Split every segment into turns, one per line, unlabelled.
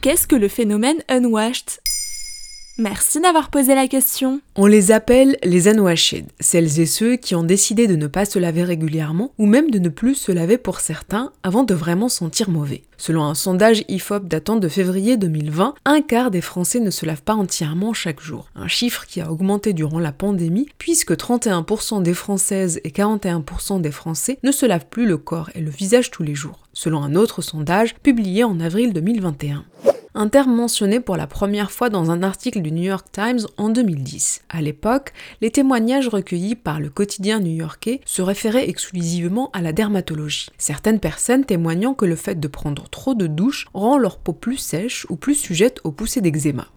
Qu'est-ce que le phénomène unwashed? Merci d'avoir posé la question.
On les appelle les unwashed, celles et ceux qui ont décidé de ne pas se laver régulièrement ou même de ne plus se laver pour certains avant de vraiment sentir mauvais. Selon un sondage IFOP datant de février 2020, un quart des Français ne se lavent pas entièrement chaque jour. Un chiffre qui a augmenté durant la pandémie puisque 31% des Françaises et 41% des Français ne se lavent plus le corps et le visage tous les jours, selon un autre sondage publié en avril 2021 un terme mentionné pour la première fois dans un article du New York Times en 2010. À l'époque, les témoignages recueillis par le quotidien new-yorkais se référaient exclusivement à la dermatologie. Certaines personnes témoignant que le fait de prendre trop de douches rend leur peau plus sèche ou plus sujette aux poussées d'eczéma.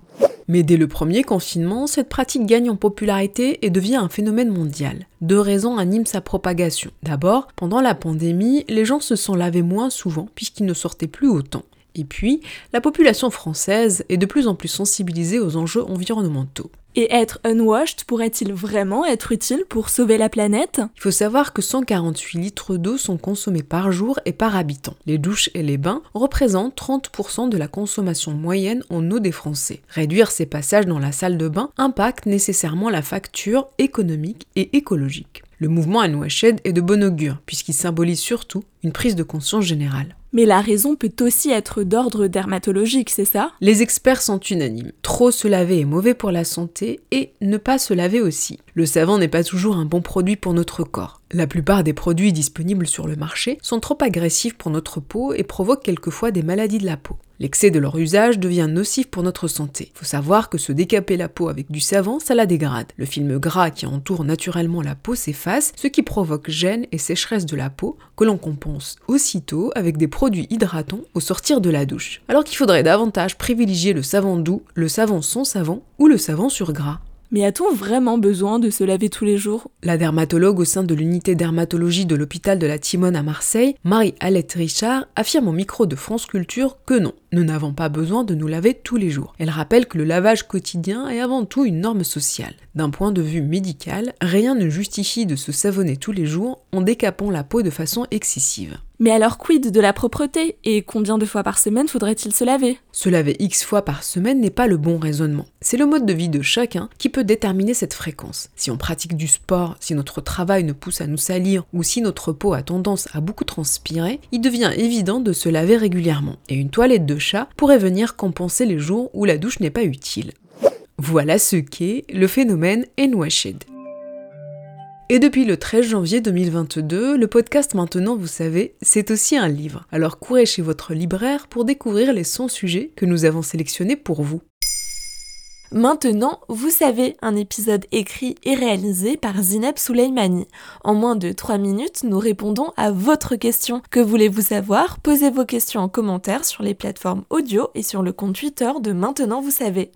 Mais dès le premier confinement, cette pratique gagne en popularité et devient un phénomène mondial. Deux raisons animent sa propagation. D'abord, pendant la pandémie, les gens se sont lavés moins souvent puisqu'ils ne sortaient plus autant. Et puis, la population française est de plus en plus sensibilisée aux enjeux environnementaux.
Et être unwashed pourrait-il vraiment être utile pour sauver la planète?
Il faut savoir que 148 litres d'eau sont consommés par jour et par habitant. Les douches et les bains représentent 30% de la consommation moyenne en eau des Français. Réduire ces passages dans la salle de bain impacte nécessairement la facture économique et écologique. Le mouvement Unwashed est de bon augure puisqu'il symbolise surtout une prise de conscience générale.
Mais la raison peut aussi être d'ordre dermatologique, c'est ça?
Les experts sont unanimes. Trop se laver est mauvais pour la santé et ne pas se laver aussi. Le savon n'est pas toujours un bon produit pour notre corps. La plupart des produits disponibles sur le marché sont trop agressifs pour notre peau et provoquent quelquefois des maladies de la peau. L'excès de leur usage devient nocif pour notre santé. Faut savoir que se décaper la peau avec du savon, ça la dégrade. Le film gras qui entoure naturellement la peau s'efface, ce qui provoque gêne et sécheresse de la peau, que l'on compense aussitôt avec des produits hydratants au sortir de la douche. Alors qu'il faudrait davantage privilégier le savon doux, le savon sans savon ou le savon sur gras.
Mais a-t-on vraiment besoin de se laver tous les jours?
La dermatologue au sein de l'unité dermatologie de l'hôpital de la Timone à Marseille, Marie-Alette Richard, affirme au micro de France Culture que non, nous n'avons pas besoin de nous laver tous les jours. Elle rappelle que le lavage quotidien est avant tout une norme sociale. D'un point de vue médical, rien ne justifie de se savonner tous les jours en décapant la peau de façon excessive.
Mais alors quid de la propreté Et combien de fois par semaine faudrait-il se laver?
Se laver X fois par semaine n'est pas le bon raisonnement. C'est le mode de vie de chacun qui peut déterminer cette fréquence. Si on pratique du sport, si notre travail nous pousse à nous salir ou si notre peau a tendance à beaucoup transpirer, il devient évident de se laver régulièrement. Et une toilette de chat pourrait venir compenser les jours où la douche n'est pas utile. Voilà ce qu'est le phénomène Enwashed. Et depuis le 13 janvier 2022, le podcast Maintenant, vous savez, c'est aussi un livre. Alors courez chez votre libraire pour découvrir les 100 sujets que nous avons sélectionnés pour vous.
Maintenant, vous savez, un épisode écrit et réalisé par Zineb Souleimani. En moins de 3 minutes, nous répondons à votre question. Que voulez-vous savoir? Posez vos questions en commentaire sur les plateformes audio et sur le compte Twitter de Maintenant, vous savez.